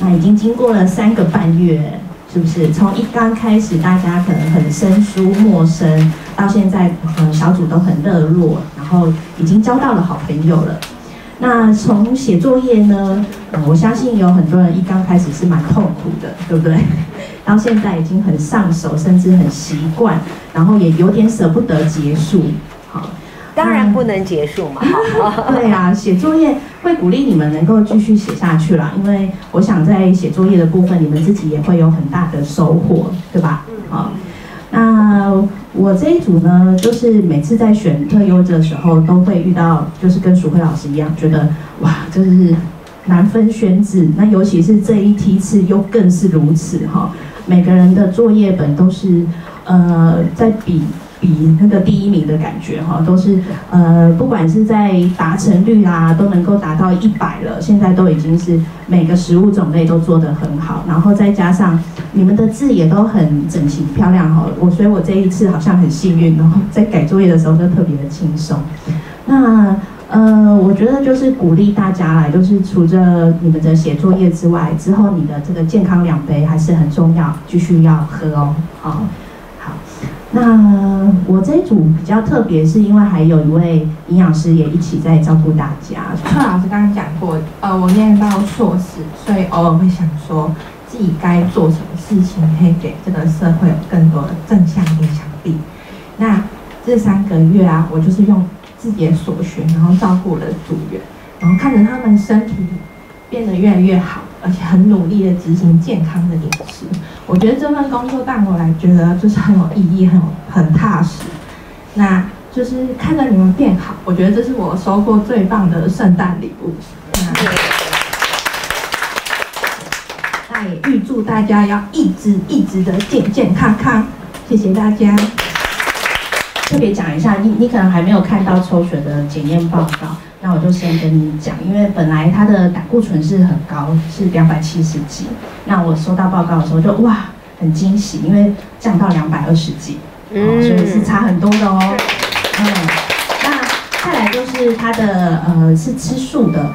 那已经经过了三个半月，是不是？从一刚开始大家可能很生疏陌生，到现在呃小组都很热络，然后已经交到了好朋友了。那从写作业呢，呃，我相信有很多人一刚开始是蛮痛苦的，对不对？到现在已经很上手，甚至很习惯，然后也有点舍不得结束。好，当然不能结束嘛。对啊，写作业会鼓励你们能够继续写下去啦，因为我想在写作业的部分，你们自己也会有很大的收获，对吧？好，那我这一组呢，就是每次在选特优的时候，都会遇到，就是跟淑慧老师一样，觉得哇，就是难分轩轾。那尤其是这一梯次又更是如此哈。每个人的作业本都是，呃，在比比那个第一名的感觉哈，都是呃，不管是在达成率啦，都能够达到一百了。现在都已经是每个食物种类都做得很好，然后再加上你们的字也都很整齐漂亮哈。我所以，我这一次好像很幸运，然后在改作业的时候就特别的轻松。那。呃，我觉得就是鼓励大家来，就是除了你们的写作业之外，之后你的这个健康两杯还是很重要，继续要喝哦。好，那我这一组比较特别，是因为还有一位营养师也一起在照顾大家。柯老师刚刚讲过，呃，我念到硕士，所以偶尔会想说自己该做什么事情，可以给这个社会有更多的正向影响力。那这三个月啊，我就是用。自己的所学，然后照顾了组员，然后看着他们身体变得越来越好，而且很努力的执行健康的饮食。我觉得这份工作让我来觉得就是很有意义，很很踏实。那就是看着你们变好，我觉得这是我收获最棒的圣诞礼物。那也预祝大家要一直一直的健健康康。谢谢大家。特别讲一下，你你可能还没有看到抽血的检验报告，那我就先跟你讲，因为本来他的胆固醇是很高，是两百七十几，那我收到报告的时候就哇很惊喜，因为降到两百二十几，嗯，所以是差很多的哦。嗯，那再来就是它的呃是吃素的，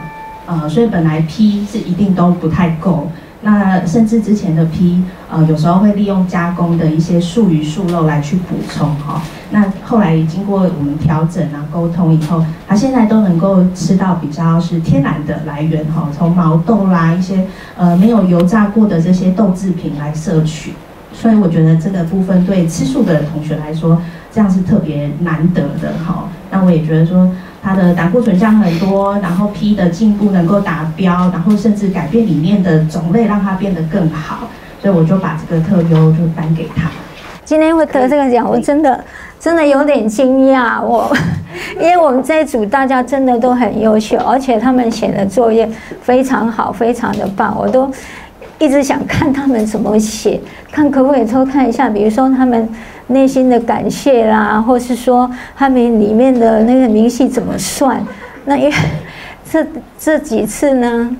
呃，所以本来 P 是一定都不太够。那甚至之前的批，呃，有时候会利用加工的一些素鱼素肉来去补充哈。那后来经过我们调整啊沟通以后，他现在都能够吃到比较是天然的来源哈，从毛豆啦一些呃没有油炸过的这些豆制品来摄取。所以我觉得这个部分对吃素的同学来说，这样是特别难得的哈。那我也觉得说。它的胆固醇降很多，然后 P 的进步能够达标，然后甚至改变里面的种类，让它变得更好，所以我就把这个特优就颁给他。今天会得这个奖，我真的真的有点惊讶，我因为我们这一组大家真的都很优秀，而且他们写的作业非常好，非常的棒，我都一直想看他们怎么写，看可不可以偷看一下，比如说他们。内心的感谢啦，或是说他们里面的那个明细怎么算？那因为这这几次呢，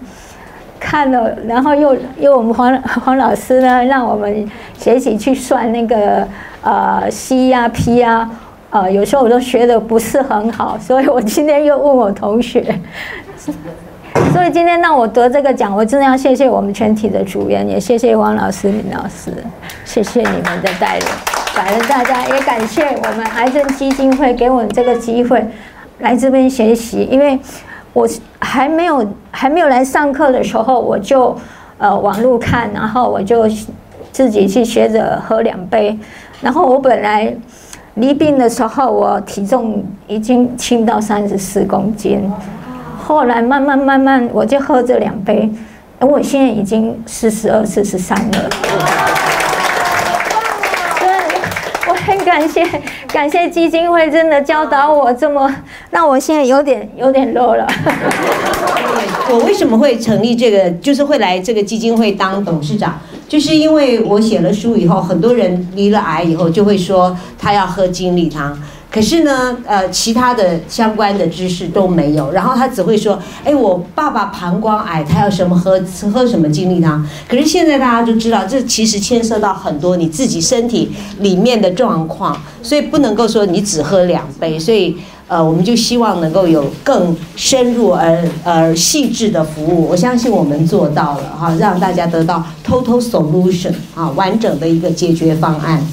看了，然后又又我们黄黄老师呢，让我们学习去算那个呃 C 呀 P 呀，呃有时候我都学的不是很好，所以我今天又问我同学。所以今天让我得这个奖，我真的要谢谢我们全体的组员，也谢谢王老师、林老师，谢谢你们的带领，感恩大家，也感谢我们癌症基金会给我们这个机会来这边学习。因为我还没有还没有来上课的时候，我就呃网络看，然后我就自己去学着喝两杯。然后我本来离病的时候，我体重已经轻到三十四公斤。后来慢慢慢慢，我就喝这两杯，我现在已经四十二、四十三了。对，我很感谢，感谢基金会真的教导我这么，让我现在有点有点 low 了。我为什么会成立这个，就是会来这个基金会当董事长，就是因为我写了书以后，很多人离了癌以后就会说他要喝精力汤。可是呢，呃，其他的相关的知识都没有，然后他只会说，哎，我爸爸膀胱癌，他要什么喝喝什么精力汤。可是现在大家都知道，这其实牵涉到很多你自己身体里面的状况，所以不能够说你只喝两杯。所以，呃，我们就希望能够有更深入而而细致的服务。我相信我们做到了哈，让大家得到 total solution 啊，完整的一个解决方案。